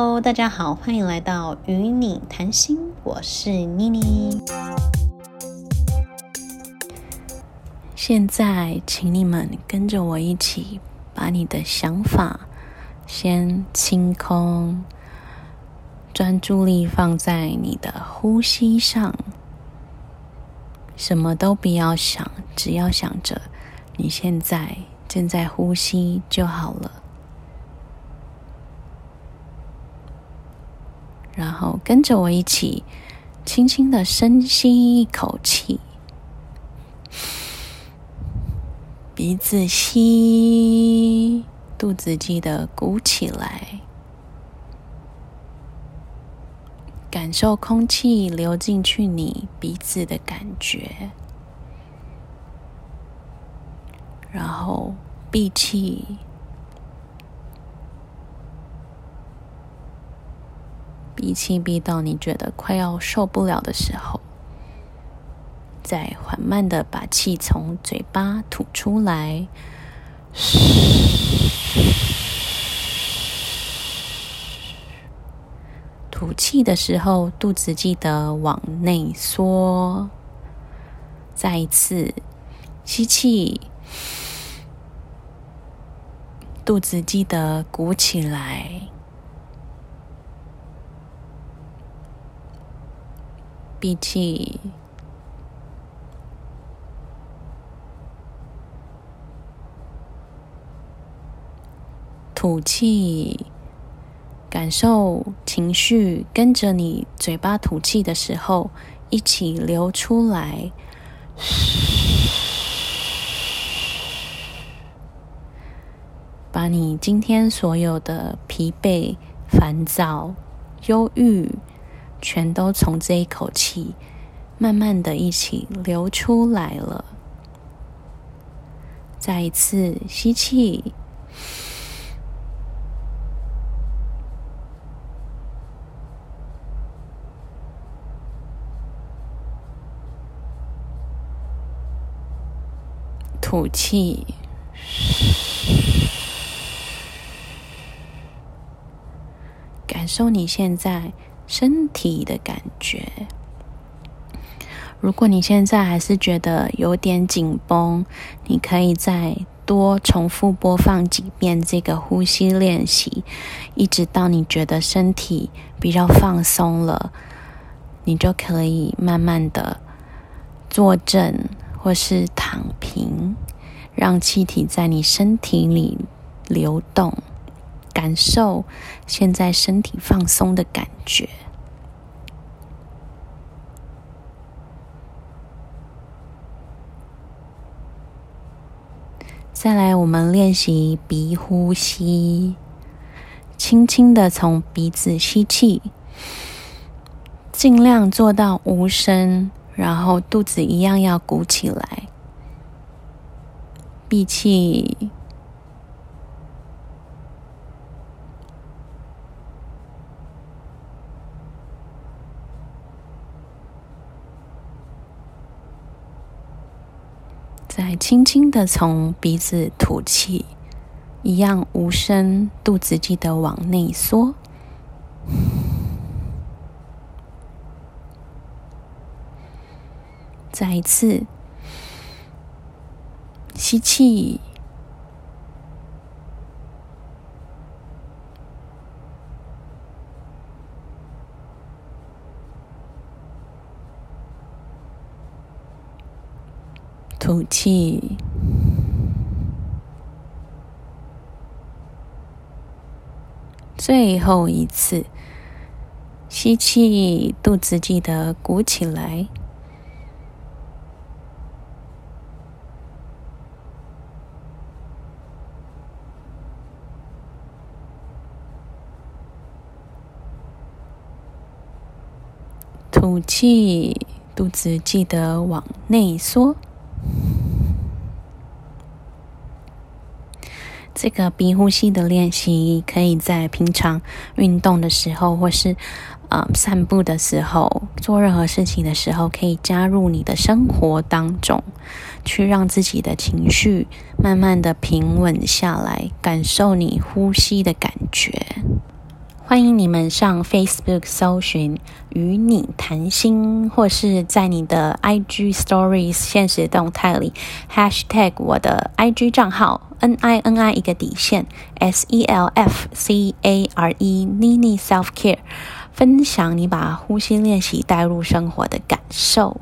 Hello，大家好，欢迎来到与你谈心，我是妮妮。现在，请你们跟着我一起，把你的想法先清空，专注力放在你的呼吸上，什么都不要想，只要想着你现在正在呼吸就好了。然后跟着我一起，轻轻的深吸一口气，鼻子吸，肚子记得鼓起来，感受空气流进去你鼻子的感觉，然后闭气。闭气闭到你觉得快要受不了的时候，再缓慢的把气从嘴巴吐出来。吐气的时候，肚子记得往内缩。再一次吸气，肚子记得鼓起来。闭气，吐气，感受情绪跟着你嘴巴吐气的时候一起流出来。把你今天所有的疲惫、烦躁、忧郁。全都从这一口气慢慢的一起流出来了。再一次吸气，吐气，感受你现在。身体的感觉。如果你现在还是觉得有点紧绷，你可以再多重复播放几遍这个呼吸练习，一直到你觉得身体比较放松了，你就可以慢慢的坐正或是躺平，让气体在你身体里流动。感受现在身体放松的感觉。再来，我们练习鼻呼吸，轻轻的从鼻子吸气，尽量做到无声，然后肚子一样要鼓起来，闭气。再轻轻的从鼻子吐气，一样无声，肚子记得往内缩。再一次吸气。吐气，最后一次吸气，肚子记得鼓起来。吐气，肚子记得往内缩。这个鼻呼吸的练习，可以在平常运动的时候，或是呃散步的时候，做任何事情的时候，可以加入你的生活当中，去让自己的情绪慢慢的平稳下来，感受你呼吸的感觉。欢迎你们上 Facebook 搜寻“与你谈心”，或是在你的 IG Stories 现实动态里 Hashtag 我的 IG 账号 N I N I 一个底线 S E L F C A R E Nini Self Care，分享你把呼吸练习带入生活的感受。